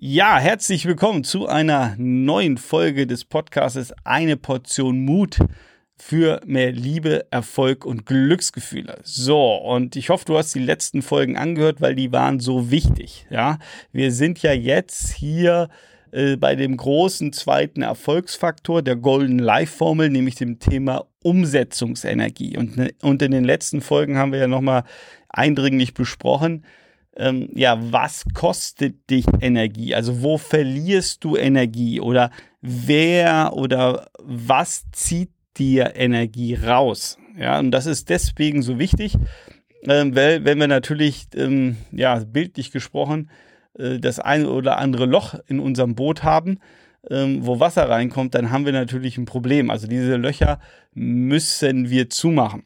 Ja, herzlich willkommen zu einer neuen Folge des Podcasts Eine Portion Mut für mehr Liebe, Erfolg und Glücksgefühle. So, und ich hoffe, du hast die letzten Folgen angehört, weil die waren so wichtig. Ja, wir sind ja jetzt hier äh, bei dem großen zweiten Erfolgsfaktor der Golden Life Formel, nämlich dem Thema Umsetzungsenergie. Und, ne, und in den letzten Folgen haben wir ja nochmal eindringlich besprochen, ähm, ja, was kostet dich Energie? Also wo verlierst du Energie? Oder wer oder was zieht dir Energie raus? Ja, und das ist deswegen so wichtig, ähm, weil wenn wir natürlich, ähm, ja, bildlich gesprochen, äh, das eine oder andere Loch in unserem Boot haben, ähm, wo Wasser reinkommt, dann haben wir natürlich ein Problem. Also diese Löcher müssen wir zumachen.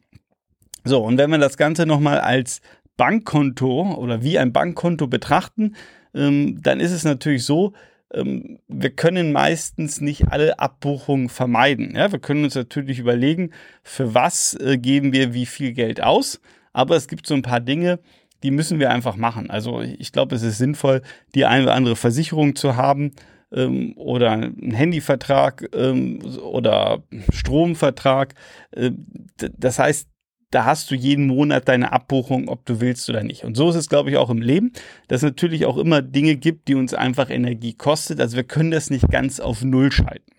So, und wenn wir das Ganze nochmal als Bankkonto oder wie ein Bankkonto betrachten, ähm, dann ist es natürlich so, ähm, wir können meistens nicht alle Abbuchungen vermeiden. Ja, wir können uns natürlich überlegen, für was äh, geben wir wie viel Geld aus, aber es gibt so ein paar Dinge, die müssen wir einfach machen. Also ich glaube, es ist sinnvoll, die eine oder andere Versicherung zu haben ähm, oder einen Handyvertrag ähm, oder Stromvertrag. Äh, das heißt, da hast du jeden Monat deine Abbuchung, ob du willst oder nicht. Und so ist es, glaube ich, auch im Leben, dass es natürlich auch immer Dinge gibt, die uns einfach Energie kostet. Also wir können das nicht ganz auf Null schalten.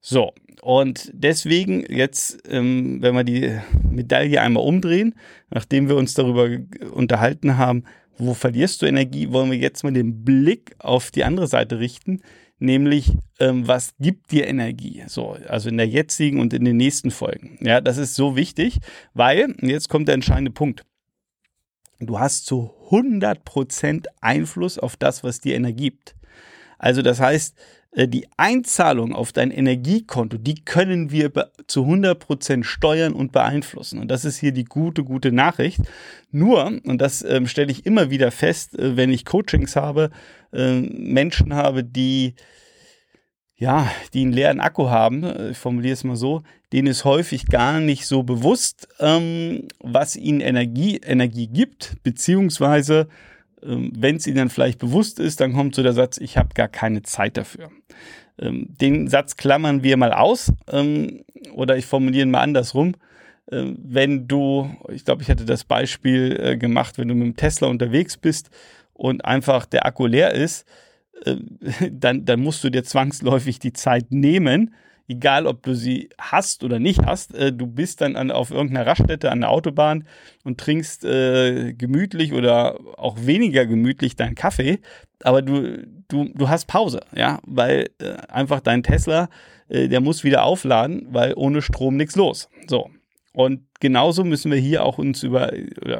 So, und deswegen jetzt, ähm, wenn wir die Medaille einmal umdrehen, nachdem wir uns darüber unterhalten haben, wo verlierst du Energie, wollen wir jetzt mal den Blick auf die andere Seite richten, nämlich ähm, was gibt dir Energie? So, also in der jetzigen und in den nächsten Folgen. Ja, das ist so wichtig, weil jetzt kommt der entscheidende Punkt. Du hast zu 100% Einfluss auf das, was dir Energie gibt. Also das heißt, die Einzahlung auf dein Energiekonto, die können wir zu 100% steuern und beeinflussen. Und das ist hier die gute, gute Nachricht. Nur, und das ähm, stelle ich immer wieder fest, äh, wenn ich Coachings habe, äh, Menschen habe, die ja, die einen leeren Akku haben, äh, ich formuliere es mal so, denen ist häufig gar nicht so bewusst, ähm, was ihnen Energie, Energie gibt, beziehungsweise wenn es ihnen dann vielleicht bewusst ist, dann kommt so der Satz, ich habe gar keine Zeit dafür. Ähm, den Satz klammern wir mal aus ähm, oder ich formuliere ihn mal andersrum. Ähm, wenn du, ich glaube, ich hatte das Beispiel äh, gemacht, wenn du mit dem Tesla unterwegs bist und einfach der Akku leer ist, äh, dann, dann musst du dir zwangsläufig die Zeit nehmen, egal ob du sie hast oder nicht hast. Äh, du bist dann an, auf irgendeiner Raststätte an der Autobahn und trinkst äh, gemütlich oder auch weniger gemütlich deinen Kaffee, aber du, du, du hast Pause, ja, weil äh, einfach dein Tesla, äh, der muss wieder aufladen, weil ohne Strom nichts los. So. Und genauso müssen wir hier auch uns über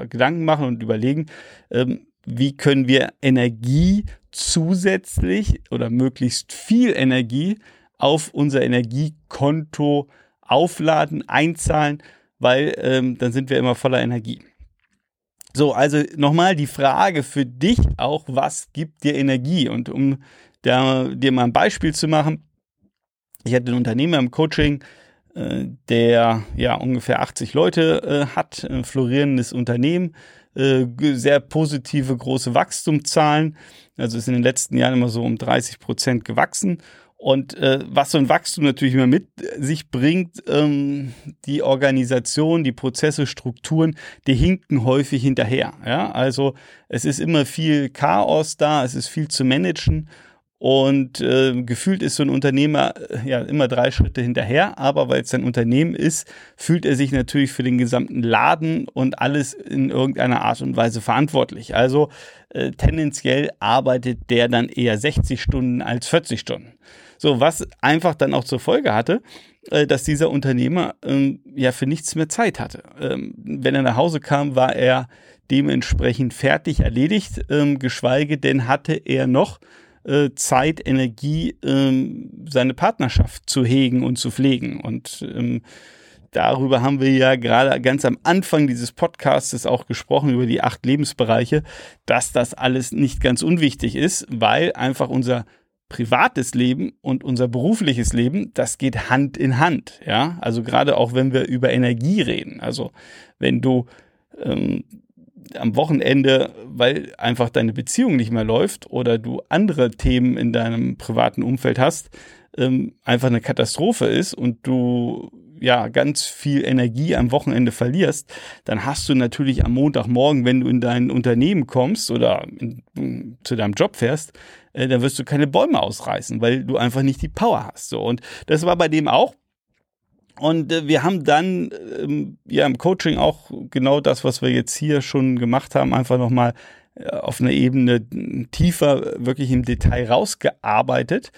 Gedanken machen und überlegen, ähm, wie können wir Energie zusätzlich oder möglichst viel Energie auf unser Energiekonto aufladen, einzahlen, weil ähm, dann sind wir immer voller Energie. So, also nochmal die Frage für dich auch, was gibt dir Energie? Und um da, dir mal ein Beispiel zu machen, ich hatte einen Unternehmer im Coaching, äh, der ja ungefähr 80 Leute äh, hat, ein florierendes Unternehmen, äh, sehr positive große Wachstumszahlen. Also ist in den letzten Jahren immer so um 30 Prozent gewachsen. Und äh, was so ein Wachstum natürlich immer mit sich bringt, ähm, die Organisation, die Prozesse, Strukturen, die hinken häufig hinterher. Ja? Also es ist immer viel Chaos da, es ist viel zu managen und äh, gefühlt ist so ein Unternehmer äh, ja immer drei Schritte hinterher, aber weil es sein Unternehmen ist, fühlt er sich natürlich für den gesamten Laden und alles in irgendeiner Art und Weise verantwortlich. Also äh, tendenziell arbeitet der dann eher 60 Stunden als 40 Stunden. So, was einfach dann auch zur Folge hatte, äh, dass dieser Unternehmer ähm, ja für nichts mehr Zeit hatte. Ähm, wenn er nach Hause kam, war er dementsprechend fertig erledigt, ähm, geschweige denn hatte er noch äh, Zeit, Energie, ähm, seine Partnerschaft zu hegen und zu pflegen. Und ähm, darüber haben wir ja gerade ganz am Anfang dieses Podcasts auch gesprochen, über die acht Lebensbereiche, dass das alles nicht ganz unwichtig ist, weil einfach unser privates Leben und unser berufliches Leben, das geht Hand in Hand. Ja, also gerade auch wenn wir über Energie reden. Also wenn du ähm, am Wochenende, weil einfach deine Beziehung nicht mehr läuft oder du andere Themen in deinem privaten Umfeld hast, ähm, einfach eine Katastrophe ist und du ja ganz viel Energie am Wochenende verlierst, dann hast du natürlich am Montagmorgen, wenn du in dein Unternehmen kommst oder in, zu deinem Job fährst, äh, dann wirst du keine Bäume ausreißen, weil du einfach nicht die Power hast. So und das war bei dem auch. Und äh, wir haben dann ähm, ja im Coaching auch genau das, was wir jetzt hier schon gemacht haben, einfach nochmal äh, auf einer Ebene tiefer wirklich im Detail rausgearbeitet.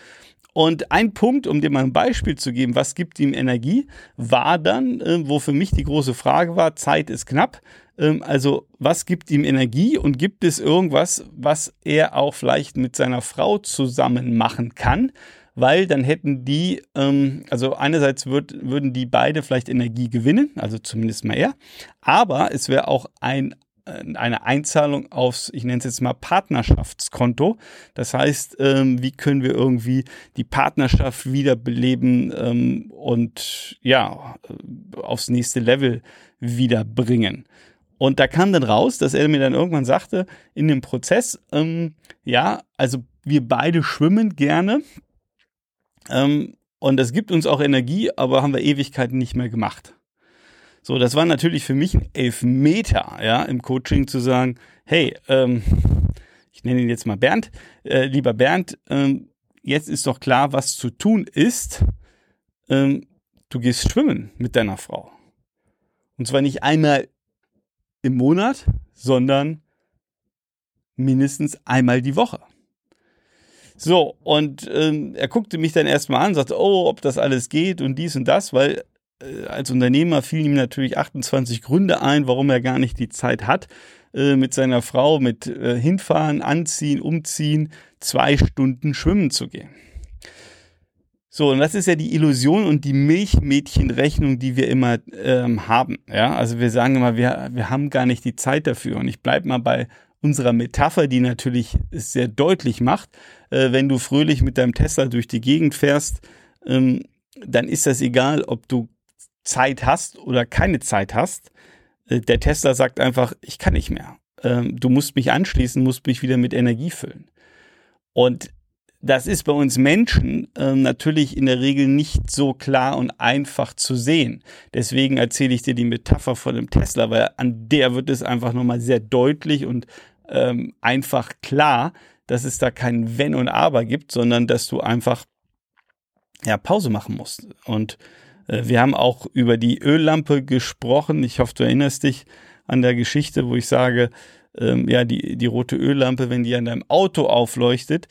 Und ein Punkt, um dir mal ein Beispiel zu geben, was gibt ihm Energie, war dann, äh, wo für mich die große Frage war, Zeit ist knapp. Ähm, also was gibt ihm Energie und gibt es irgendwas, was er auch vielleicht mit seiner Frau zusammen machen kann? Weil dann hätten die, ähm, also einerseits würd, würden die beide vielleicht Energie gewinnen, also zumindest mal er, aber es wäre auch ein eine Einzahlung aufs, ich nenne es jetzt mal Partnerschaftskonto. Das heißt, ähm, wie können wir irgendwie die Partnerschaft wiederbeleben ähm, und ja, äh, aufs nächste Level wiederbringen. Und da kam dann raus, dass er mir dann irgendwann sagte, in dem Prozess, ähm, ja, also wir beide schwimmen gerne. Ähm, und das gibt uns auch Energie, aber haben wir Ewigkeiten nicht mehr gemacht. So, das war natürlich für mich ein Elfmeter, ja, im Coaching zu sagen, hey, ähm, ich nenne ihn jetzt mal Bernd, äh, lieber Bernd, ähm, jetzt ist doch klar, was zu tun ist. Ähm, du gehst schwimmen mit deiner Frau. Und zwar nicht einmal im Monat, sondern mindestens einmal die Woche. So, und ähm, er guckte mich dann erstmal an, sagte, oh, ob das alles geht und dies und das, weil als Unternehmer fielen ihm natürlich 28 Gründe ein, warum er gar nicht die Zeit hat, äh, mit seiner Frau mit äh, hinfahren, anziehen, umziehen, zwei Stunden schwimmen zu gehen. So, und das ist ja die Illusion und die Milchmädchenrechnung, die wir immer ähm, haben. Ja, also wir sagen immer, wir, wir haben gar nicht die Zeit dafür. Und ich bleibe mal bei unserer Metapher, die natürlich es sehr deutlich macht. Äh, wenn du fröhlich mit deinem Tesla durch die Gegend fährst, ähm, dann ist das egal, ob du Zeit hast oder keine Zeit hast. Äh, der Tesla sagt einfach, ich kann nicht mehr. Ähm, du musst mich anschließen, musst mich wieder mit Energie füllen. Und das ist bei uns Menschen äh, natürlich in der Regel nicht so klar und einfach zu sehen. Deswegen erzähle ich dir die Metapher von dem Tesla, weil an der wird es einfach nochmal sehr deutlich und ähm, einfach klar, dass es da kein Wenn und Aber gibt, sondern dass du einfach ja Pause machen musst. Und wir haben auch über die Öllampe gesprochen. Ich hoffe, du erinnerst dich an der Geschichte, wo ich sage, ähm, ja, die, die rote Öllampe, wenn die an deinem Auto aufleuchtet,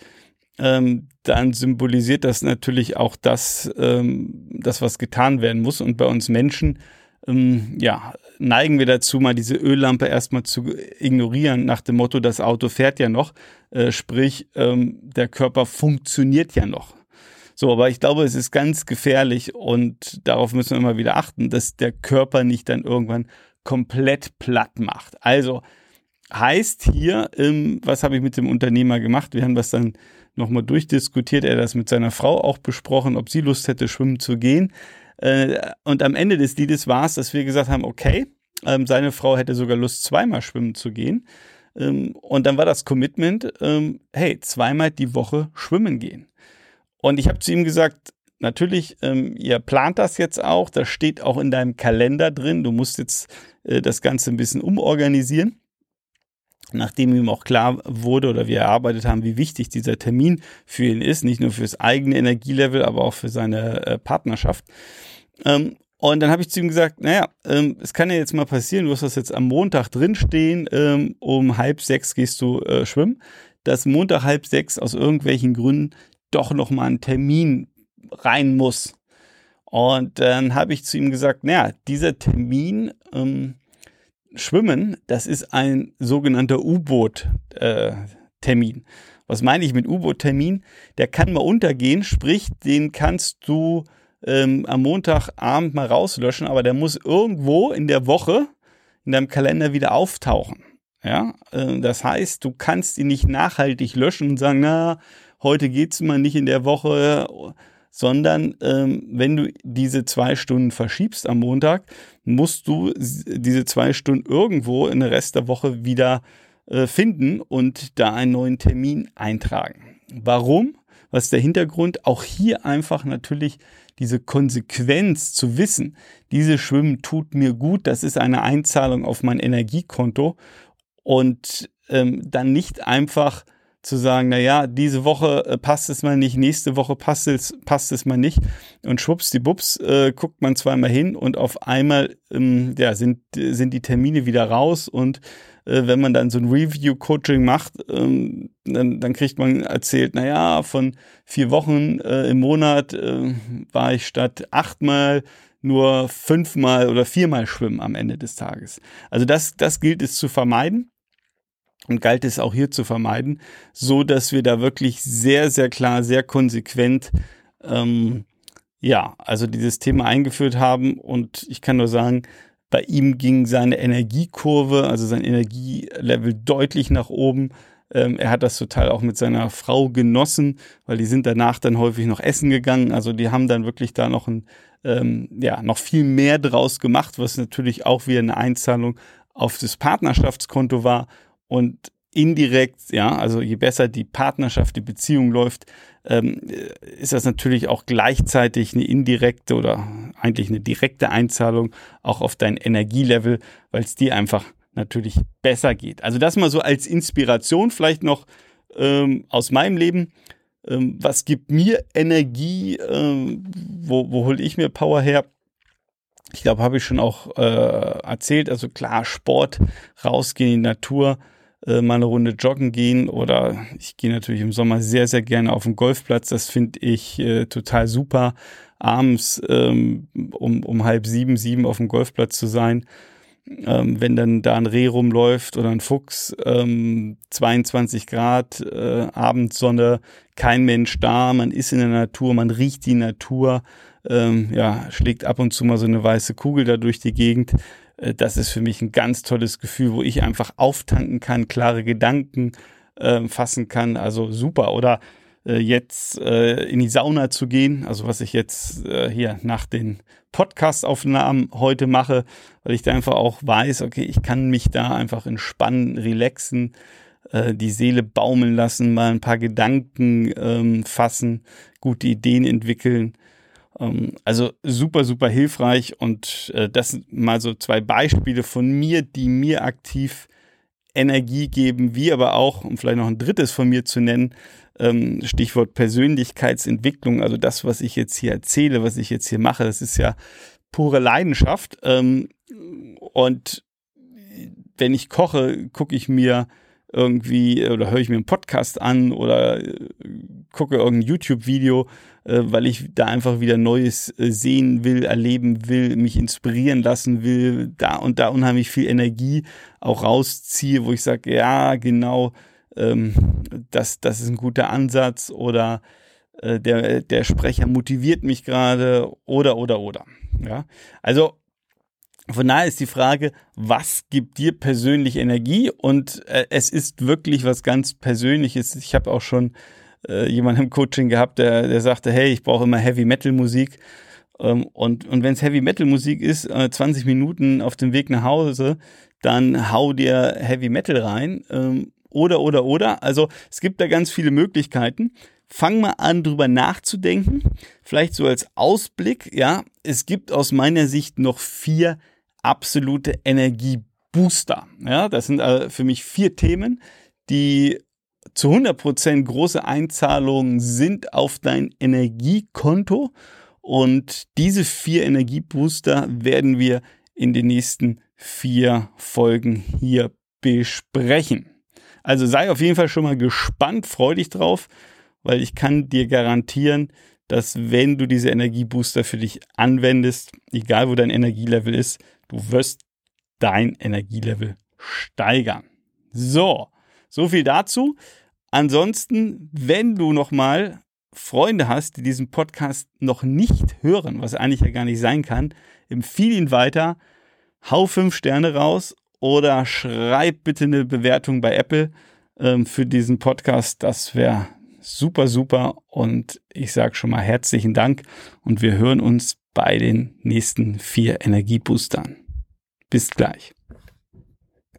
ähm, dann symbolisiert das natürlich auch das, ähm, das, was getan werden muss. Und bei uns Menschen, ähm, ja, neigen wir dazu, mal diese Öllampe erstmal zu ignorieren, nach dem Motto, das Auto fährt ja noch, äh, sprich, ähm, der Körper funktioniert ja noch. So, aber ich glaube, es ist ganz gefährlich und darauf müssen wir immer wieder achten, dass der Körper nicht dann irgendwann komplett platt macht. Also heißt hier, ähm, was habe ich mit dem Unternehmer gemacht? Wir haben das dann nochmal durchdiskutiert, er hat das mit seiner Frau auch besprochen, ob sie Lust hätte, schwimmen zu gehen. Äh, und am Ende des Liedes war es, dass wir gesagt haben, okay, ähm, seine Frau hätte sogar Lust, zweimal schwimmen zu gehen. Ähm, und dann war das Commitment, hey, zweimal die Woche schwimmen gehen. Und ich habe zu ihm gesagt, natürlich, ähm, ihr plant das jetzt auch, das steht auch in deinem Kalender drin, du musst jetzt äh, das Ganze ein bisschen umorganisieren. Nachdem ihm auch klar wurde oder wir erarbeitet haben, wie wichtig dieser Termin für ihn ist, nicht nur fürs eigene Energielevel, aber auch für seine äh, Partnerschaft. Ähm, und dann habe ich zu ihm gesagt, naja, ähm, es kann ja jetzt mal passieren, du hast das jetzt am Montag drinstehen, ähm, um halb sechs gehst du äh, schwimmen, dass Montag halb sechs aus irgendwelchen Gründen doch noch mal ein Termin rein muss. Und dann habe ich zu ihm gesagt, naja, dieser Termin ähm, Schwimmen, das ist ein sogenannter U-Boot-Termin. Äh, Was meine ich mit U-Boot-Termin? Der kann mal untergehen, sprich, den kannst du ähm, am Montagabend mal rauslöschen, aber der muss irgendwo in der Woche in deinem Kalender wieder auftauchen. Ja, äh, das heißt, du kannst ihn nicht nachhaltig löschen und sagen, na, heute geht's mal nicht in der Woche, sondern ähm, wenn du diese zwei Stunden verschiebst am Montag, musst du diese zwei Stunden irgendwo in der Rest der Woche wieder äh, finden und da einen neuen Termin eintragen. Warum? Was ist der Hintergrund? Auch hier einfach natürlich diese Konsequenz zu wissen, diese Schwimmen tut mir gut, das ist eine Einzahlung auf mein Energiekonto und ähm, dann nicht einfach zu sagen, na ja, diese Woche äh, passt es mal nicht, nächste Woche passt es, passt es mal nicht. Und schwuppsdiwupps äh, guckt man zweimal hin und auf einmal ähm, ja, sind, sind die Termine wieder raus. Und äh, wenn man dann so ein Review-Coaching macht, ähm, dann, dann kriegt man erzählt, na ja, von vier Wochen äh, im Monat äh, war ich statt achtmal nur fünfmal oder viermal schwimmen am Ende des Tages. Also das, das gilt es zu vermeiden und galt es auch hier zu vermeiden, so dass wir da wirklich sehr, sehr klar, sehr konsequent, ähm, ja, also dieses Thema eingeführt haben und ich kann nur sagen, bei ihm ging seine Energiekurve, also sein Energielevel deutlich nach oben. Ähm, er hat das total auch mit seiner Frau genossen, weil die sind danach dann häufig noch essen gegangen. Also die haben dann wirklich da noch ein, ähm, ja, noch viel mehr draus gemacht, was natürlich auch wieder eine Einzahlung auf das Partnerschaftskonto war und indirekt, ja, also je besser die Partnerschaft, die Beziehung läuft, ähm, ist das natürlich auch gleichzeitig eine indirekte oder eigentlich eine direkte Einzahlung auch auf dein Energielevel, weil es dir einfach natürlich besser geht. Also das mal so als Inspiration vielleicht noch ähm, aus meinem Leben. Ähm, was gibt mir Energie? Ähm, wo, wo hole ich mir Power her? Ich glaube, habe ich schon auch äh, erzählt. Also klar, Sport, rausgehen in die Natur, äh, mal eine Runde joggen gehen oder ich gehe natürlich im Sommer sehr, sehr gerne auf den Golfplatz. Das finde ich äh, total super, abends ähm, um, um halb sieben, sieben auf dem Golfplatz zu sein. Ähm, wenn dann da ein Reh rumläuft oder ein Fuchs, ähm, 22 Grad, äh, Abendsonne, kein Mensch da, man ist in der Natur, man riecht die Natur, ähm, ja, schlägt ab und zu mal so eine weiße Kugel da durch die Gegend. Äh, das ist für mich ein ganz tolles Gefühl, wo ich einfach auftanken kann, klare Gedanken äh, fassen kann. Also super. Oder äh, jetzt äh, in die Sauna zu gehen, also was ich jetzt äh, hier nach den Podcast-Aufnahmen heute mache, weil ich da einfach auch weiß, okay, ich kann mich da einfach entspannen, relaxen, die Seele baumeln lassen, mal ein paar Gedanken ähm, fassen, gute Ideen entwickeln. Ähm, also super, super hilfreich und äh, das sind mal so zwei Beispiele von mir, die mir aktiv Energie geben, wie aber auch, um vielleicht noch ein drittes von mir zu nennen, ähm, Stichwort Persönlichkeitsentwicklung, also das, was ich jetzt hier erzähle, was ich jetzt hier mache, das ist ja pure Leidenschaft. Ähm, und wenn ich koche, gucke ich mir irgendwie oder höre ich mir einen Podcast an oder äh, gucke irgendein YouTube-Video, äh, weil ich da einfach wieder Neues äh, sehen will, erleben will, mich inspirieren lassen will, da und da unheimlich viel Energie auch rausziehe, wo ich sage, ja, genau, ähm, das, das ist ein guter Ansatz oder äh, der, der Sprecher motiviert mich gerade oder, oder, oder. Ja, also von daher ist die Frage, was gibt dir persönlich Energie? Und äh, es ist wirklich was ganz Persönliches. Ich habe auch schon äh, jemanden im Coaching gehabt, der, der sagte, hey, ich brauche immer Heavy Metal Musik. Ähm, und und wenn es Heavy Metal Musik ist, äh, 20 Minuten auf dem Weg nach Hause, dann hau dir Heavy Metal rein. Ähm, oder, oder, oder. Also es gibt da ganz viele Möglichkeiten. Fang mal an, drüber nachzudenken. Vielleicht so als Ausblick, ja. Es gibt aus meiner Sicht noch vier absolute Energiebooster. Ja, das sind äh, für mich vier Themen, die zu 100% große Einzahlungen sind auf dein Energiekonto. Und diese vier Energiebooster werden wir in den nächsten vier Folgen hier besprechen. Also sei auf jeden Fall schon mal gespannt, freu dich drauf, weil ich kann dir garantieren, dass wenn du diese Energiebooster für dich anwendest, egal wo dein Energielevel ist, du wirst dein Energielevel steigern. So, so viel dazu. Ansonsten, wenn du noch mal Freunde hast, die diesen Podcast noch nicht hören, was eigentlich ja gar nicht sein kann, empfehle ihn weiter, hau fünf Sterne raus oder schreib bitte eine Bewertung bei Apple ähm, für diesen Podcast. Das wäre super, super. Und ich sage schon mal herzlichen Dank und wir hören uns bei den nächsten vier Energieboostern. Bis gleich.